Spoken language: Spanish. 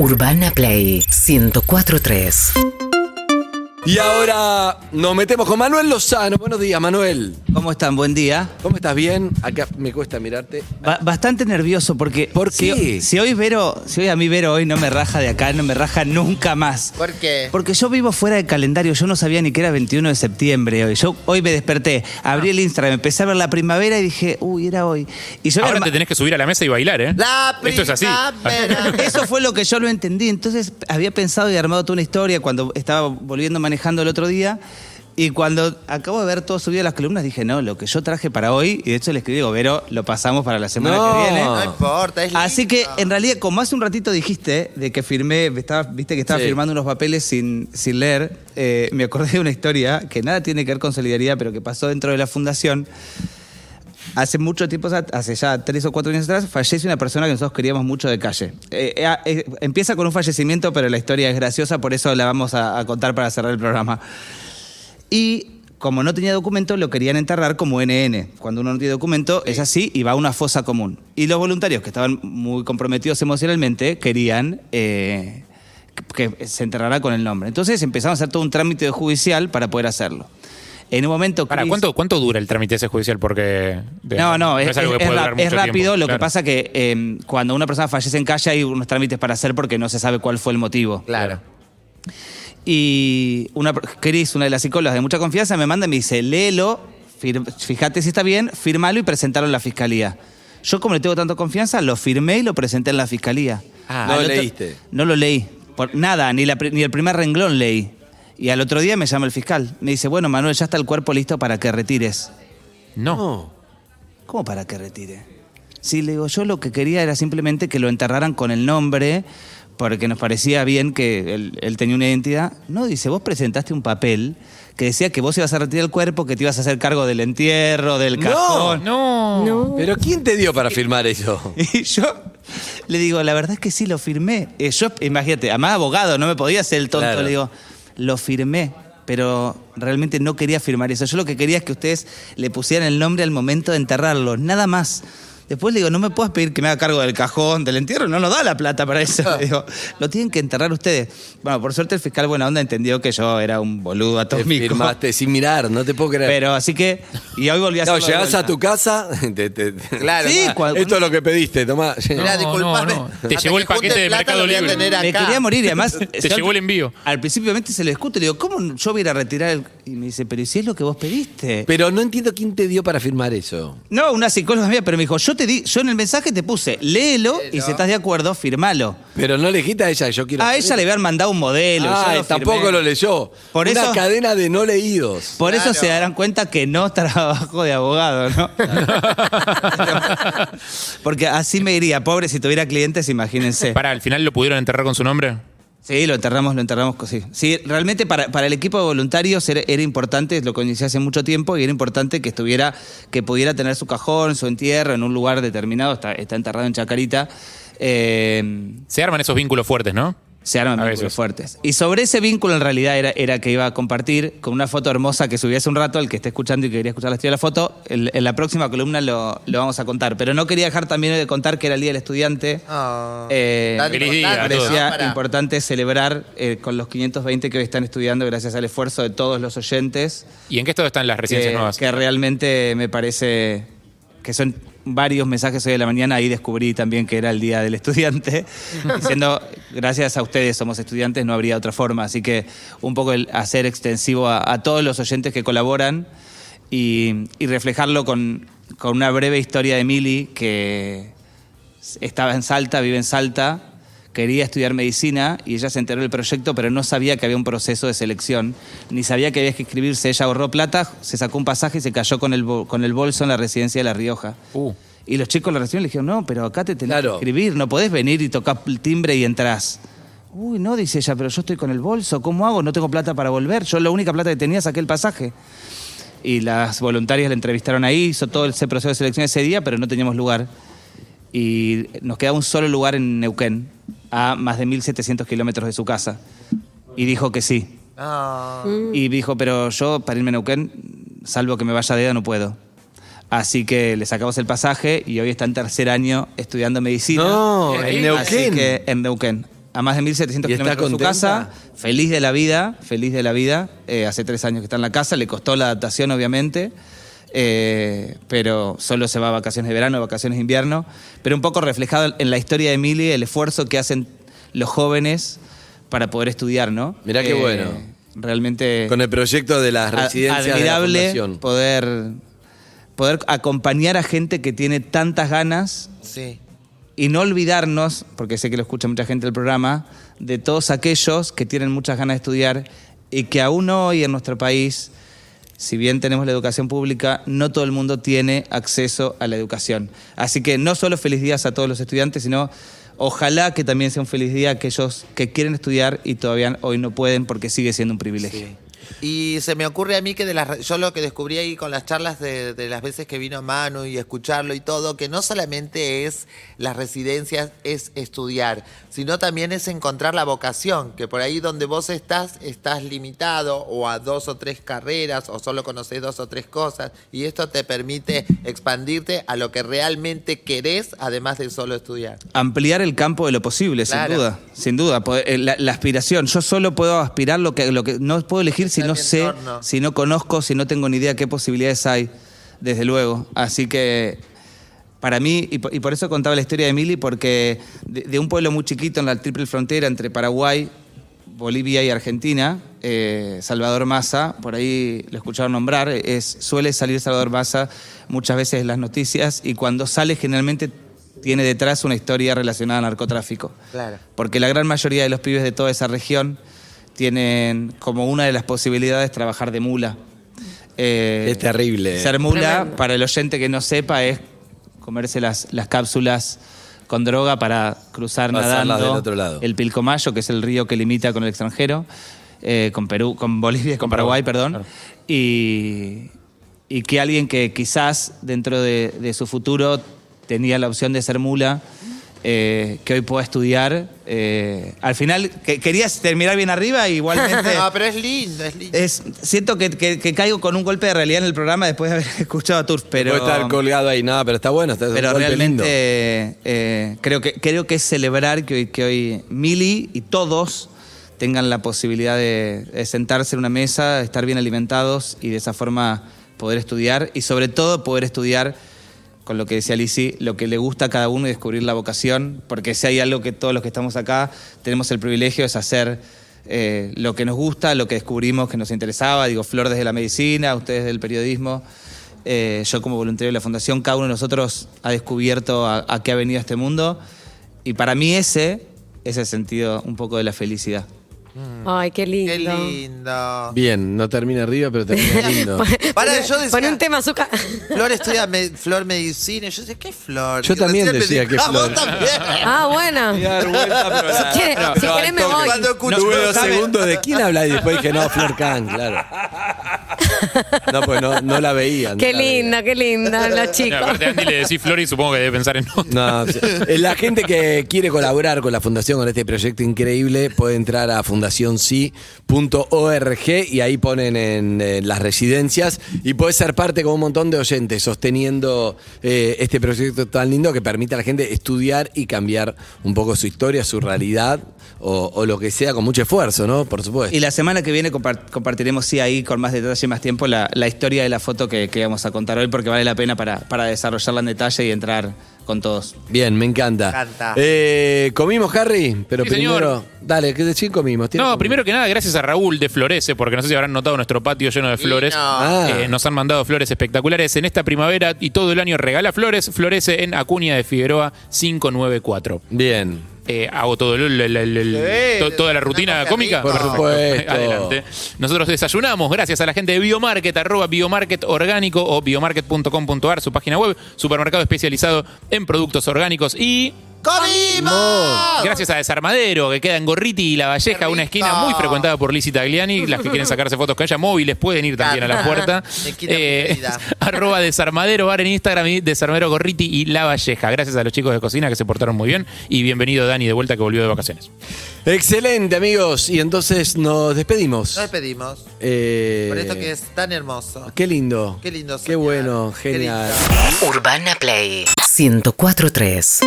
Urbana Play 1043. Y ahora nos metemos con Manuel Lozano. Buenos días, Manuel. ¿Cómo están? Buen día. ¿Cómo estás? ¿Bien? Acá me cuesta mirarte. Ba- bastante nervioso porque. ¿Por si- qué? Si, hoy Vero, si hoy a mí Vero hoy no me raja de acá, no me raja nunca más. ¿Por qué? Porque yo vivo fuera de calendario, yo no sabía ni que era 21 de septiembre hoy. Yo hoy me desperté, abrí el Instagram, empecé a ver la primavera y dije, uy, era hoy. Y yo Ahora te tenés que subir a la mesa y bailar, ¿eh? La Esto es así. primavera. Eso fue lo que yo lo entendí. Entonces había pensado y armado toda una historia cuando estaba volviendo manejando el otro día. Y cuando acabo de ver todo subido a las columnas, dije, no, lo que yo traje para hoy, y de hecho le escribí, digo, Vero, lo pasamos para la semana No. que viene. No importa, es Así que, lindo. en realidad, como hace un ratito dijiste de que firmé, estaba, viste que estaba Sí. firmando unos papeles sin, sin leer, eh, me acordé de una historia que nada tiene que ver con solidaridad, pero que pasó dentro de la fundación. Hace mucho tiempo, hace ya tres o cuatro años atrás, fallece una persona que nosotros queríamos mucho de calle. Eh, eh, eh, empieza con un fallecimiento, pero la historia es graciosa, por eso la vamos a, a contar para cerrar el programa. Y como no tenía documento, lo querían enterrar como NN. Cuando uno no tiene documento, es así y va a una fosa común. Y los voluntarios, que estaban muy comprometidos emocionalmente, querían que que se enterrara con el nombre. Entonces empezamos a hacer todo un trámite judicial para poder hacerlo. En un momento... Para, Chris- ¿cuánto, ¿Cuánto dura el trámite ese judicial? Porque. no, no, es, algo que es- puede es durar ra- es mucho rápido. tiempo, Lo que pasa que eh, cuando una persona fallece en calle hay unos trámites para hacer porque no se sabe cuál fue el motivo. Claro. Y una, Cris, una de las psicólogas de mucha confianza, me manda y me dice, léelo, fir- fíjate si está bien, firmalo y presentalo en la fiscalía. Yo como le tengo tanta confianza, lo firmé y lo presenté en la fiscalía. Ah, no lo otro- leíste. No lo leí. Por nada, ni, la ni el primer renglón leí. Y al otro día me llama el fiscal. Me dice, bueno, Manuel, ya está el cuerpo listo para que retires. No. No. ¿Cómo para que retire? Sí, le digo, yo lo que quería era simplemente que lo enterraran con el nombre, porque nos parecía bien que él, él tenía una identidad. No, dice, vos presentaste un papel que decía que vos ibas a retirar el cuerpo, que te ibas a hacer cargo del entierro, del No, cajón. No. ¿Pero quién te dio para firmar eso? Y yo le digo, la verdad es que sí, lo firmé. Eh, yo, imagínate, además abogado, no me podía hacer el tonto. Claro. Le digo, lo firmé, pero realmente no quería firmar eso. Yo lo que quería es que ustedes le pusieran el nombre al momento de enterrarlo, nada más. Después le digo, no me puedes pedir que me haga cargo del cajón, del entierro, no nos da la plata para eso. Le digo, lo tienen que enterrar ustedes. Bueno, por suerte el fiscal buena onda entendió que yo era un boludo Te atómico. firmaste sin mirar, no te puedo creer. Pero así que, y hoy volví a no, hacerlo de llegás a tu casa. te- te- te- Claro. Sí, cual- Esto es lo que pediste, tomá. Mirá, No, disculpame. no, no. Te llegó el paquete de plata Mercado Libre. Me acá. quería morir y además... Te llegó el envío. Al principio se lo discute, le digo, ¿cómo yo voy a ir a retirar el...? Y me dice, pero ¿y si es lo que vos pediste? Pero no entiendo quién te dio para firmar eso. no, una psicóloga mía, pero me dijo, yo te di, yo en el mensaje te puse, léelo y si estás de acuerdo, firmalo. Pero no le dijiste a ella, yo quiero. A ella le habían mandado un modelo. yo Ah, lo tampoco firmé. lo leyó. Por Una eso- cadena de no leídos. Por eso Claro. se darán cuenta que no trabajo de abogado, ¿no? Porque así me iría, pobre, si tuviera clientes, imagínense. Para, al final lo pudieron enterrar con su nombre. Sí, lo enterramos, lo enterramos, sí. Sí, realmente para, para el equipo de voluntarios era, era importante, lo conocí hace mucho tiempo, y era importante que estuviera, que pudiera tener su cajón, su entierro en un lugar determinado, está, está enterrado en Chacarita. Eh, Se arman esos vínculos fuertes, ¿no? Se arman A vínculos veces. fuertes. Y sobre ese vínculo en realidad era, era que iba a compartir con una foto hermosa que subí hace un rato, el que esté escuchando y que quería escuchar la historia de la foto, el- en la próxima columna lo, lo vamos a contar. Pero no quería dejar también de contar que era el Día del Estudiante. Ah. Eh, Feliz día ¿no? parecía Para- importante celebrar eh, con los 520 que hoy están estudiando gracias al esfuerzo de todos los oyentes, ¿Y en qué estado están las residencias que, nuevas? que realmente me parece que son varios mensajes hoy de la mañana, ahí descubrí también que era el Día del Estudiante, diciendo, gracias a ustedes somos estudiantes, no habría otra forma, así que un poco el hacer extensivo a, a todos los oyentes que colaboran y, y reflejarlo con, con una breve historia de Mili que estaba en Salta, vive en Salta, quería estudiar medicina y ella se enteró del proyecto, pero no sabía que había un proceso de selección, ni sabía que había que inscribirse. Ella ahorró plata, se sacó un pasaje y se cayó con el, con el bolso en la residencia de La Rioja. Uh. Y los chicos la residencia le dijeron, no, pero acá te tenés Claro. que inscribir, no podés venir y tocar el timbre y entrás. Uy, no, dice ella, pero yo estoy con el bolso, ¿cómo hago? No tengo plata para volver, yo la única plata que tenía saqué el pasaje. Y las voluntarias la entrevistaron ahí, hizo todo ese proceso de selección ese día, pero no teníamos lugar. Y nos quedaba un solo lugar en Neuquén, a más de 1.700 kilómetros de su casa. Y dijo que sí. Ah. Y dijo, pero yo para irme a Neuquén, salvo que me vaya de edad, no puedo. Así que le sacamos el pasaje y hoy está en tercer año estudiando medicina. No, en Así Neuquén. que en Neuquén. a más de 1.700 ¿Y está kilómetros de su casa, feliz de la vida, feliz de la vida. Eh, hace tres años que está en la casa, le costó la adaptación, obviamente. Eh, pero solo se va a vacaciones de verano, vacaciones de invierno. Pero un poco reflejado en la historia de Emily, el esfuerzo que hacen los jóvenes para poder estudiar, ¿no? Eh, Mirá qué bueno. Realmente Con el proyecto de las residencias de la fundación. poder, poder acompañar a gente que tiene tantas ganas Sí. y no olvidarnos, porque sé que lo escucha mucha gente del programa, de todos aquellos que tienen muchas ganas de estudiar y que aún hoy en nuestro país, si bien tenemos la educación pública, no todo el mundo tiene acceso a la educación. Así que no solo feliz días a todos los estudiantes, sino ojalá que también sea un feliz día a aquellos que quieren estudiar y todavía hoy no pueden porque sigue siendo un privilegio. Y se me ocurre a mí que de las, yo lo que descubrí ahí con las charlas de, de las veces que vino Manu y escucharlo y todo, que no solamente es las residencias, es estudiar, sino también es encontrar la vocación, que por ahí donde vos estás, estás limitado o a dos o tres carreras o solo conocés dos o tres cosas y esto te permite expandirte a lo que realmente querés, además de solo estudiar. ampliar el campo de lo posible, Claro. sin duda, sin duda. Poder- eh, La, la aspiración, yo solo puedo aspirar lo que, lo que no puedo elegir si no sé, entorno. si no conozco, si no tengo ni idea qué posibilidades hay, desde luego. Así que para mí, y por, y por eso contaba la historia de Emily, porque de, de un pueblo muy chiquito en la triple frontera entre Paraguay, Bolivia y Argentina, eh, Salvador Massa, por ahí lo escucharon nombrar, es, suele salir Salvador Massa muchas veces en las noticias y cuando sale generalmente tiene detrás una historia relacionada al narcotráfico. Claro. Porque la gran mayoría de los pibes de toda esa región tienen como una de las posibilidades trabajar de mula. Eh, Es terrible. Ser mula, para el oyente que no sepa, es comerse las, las cápsulas con droga para cruzar Pasarlas nadando del otro lado. el Pilcomayo, que es el río que limita con el extranjero, eh, con Perú, con Bolivia, con Paraguay, perdón, y, y que alguien que quizás dentro de, de su futuro tenía la opción de ser mula, eh, que hoy pueda estudiar, eh, al final que, querías terminar bien arriba, igualmente... No, pero es lindo, es lindo. Es, siento que, que- que caigo con un golpe de realidad en el programa después de haber escuchado a Turf, pero, Puede estar colgado ahí, no, pero está bueno. Está es un pero golpe realmente lindo. eh, creo, que, creo que es celebrar que hoy, que hoy Mili y todos tengan la posibilidad de, de sentarse en una mesa, de estar bien alimentados y de esa forma poder estudiar y sobre todo poder estudiar con lo que decía Lisi, lo que le gusta a cada uno y descubrir la vocación, porque si hay algo que todos los que estamos acá tenemos el privilegio es hacer eh, lo que nos gusta, lo que descubrimos que nos interesaba, digo, Flor desde la medicina, ustedes del periodismo, eh, yo como voluntario de la fundación, cada uno de nosotros ha descubierto a, a qué ha venido este mundo y para mí ese es el sentido un poco de la felicidad. Ay, qué lindo. Qué lindo. Bien, no termina arriba, pero termina lindo. Para, yo decía- Pon un tema azúcar. Flor estudia me- Flor medicina. Yo decía, ¿qué Flor? Yo Y también recién decía que "Ah, vos Flor". también. Ah, bueno. Si quiere- si querés me voy. Cuando escucho- Tuve dos ¿sabe? segundos de quién habla y después dije, no, Flor Kahn, claro. No, pues no, no la veía. no Qué la linda, qué linda, los No, chicos. aparte a Andy le decís Flor y supongo que debe pensar en otro. No, sí. Eh, la gente que quiere colaborar con la fundación, con este proyecto increíble, puede entrar a fundacionsi.org y ahí ponen en, las residencias y puede ser parte con un montón de oyentes sosteniendo eh, este proyecto tan lindo que permite a la gente estudiar y cambiar un poco su historia, su realidad o, o lo que sea con mucho esfuerzo, ¿no? Por supuesto. Y la semana que viene compar- compartiremos, sí, ahí con más detalle y más tiempo, la, la historia de la foto que, que vamos a contar hoy, porque vale la pena para, para desarrollarla en detalle y entrar con todos. Bien, me encanta. Me encanta. Eh, ¿Comimos, Harry? Pero Sí, primero. señor. Dale, ¿qué decir comimos? ¿Tienes No, primero que nada, gracias a Raúl de Florece, porque no sé si habrán notado nuestro patio lleno de flores. no. Ah. Eh, nos han mandado flores espectaculares en esta primavera y todo el año regala flores. Florece en Acuña de Figueroa 594. Bien. Eh, hago todo el- el- el- el- Sí, to- toda la rutina cómica. rico. Por supuesto. Adelante. Nosotros desayunamos gracias a la gente de Biomarket, arroba Biomarket Orgánico o biomarket.com.ar, su página web, supermercado especializado en productos orgánicos y ¡Comimos! Gracias a Desarmadero, que queda en Gorriti y La Valleja, una esquina muy frecuentada por Lizzie Tagliani. Las que quieren sacarse fotos con ella, móviles, pueden ir también a la puerta. Mi esquina preferida. arroba Desarmadero, bar en Instagram y Desarmadero Gorriti y La Valleja. Gracias a los chicos de cocina que se portaron muy bien. Y bienvenido Dani de vuelta que volvió de vacaciones. Excelente, amigos. Y entonces nos despedimos. Nos despedimos. Eh, Por esto que es tan hermoso. Qué lindo. Qué lindo Qué soñar. bueno, Qué genial. lindo. Urbana Play 1043.